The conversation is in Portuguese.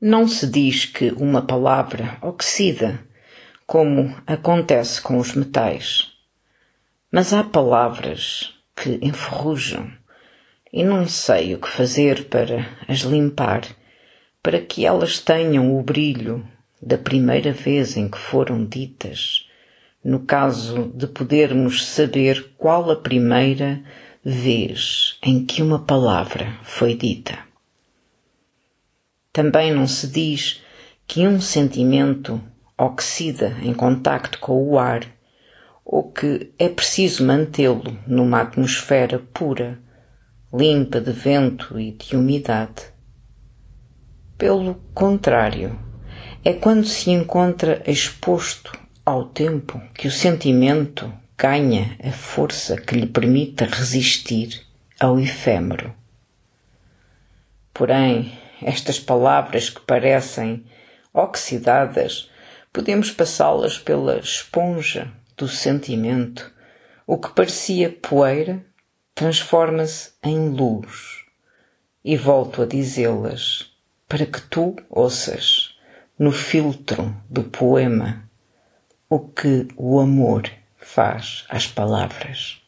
Não se diz que uma palavra oxida, como acontece com os metais. Mas há palavras que enferrujam e não sei o que fazer para as limpar, para que elas tenham o brilho da primeira vez em que foram ditas, no caso de podermos saber qual a primeira vez em que uma palavra foi dita. Também não se diz que um sentimento oxida em contacto com o ar ou que é preciso mantê-lo numa atmosfera pura, limpa de vento e de umidade. Pelo contrário, é quando se encontra exposto ao tempo que o sentimento ganha a força que lhe permita resistir ao efêmero. Porém, estas palavras que parecem oxidadas, podemos passá-las pela esponja do sentimento. O que parecia poeira transforma-se em luz. E volto a dizê-las para que tu ouças, no filtro do poema, o que o amor faz às palavras.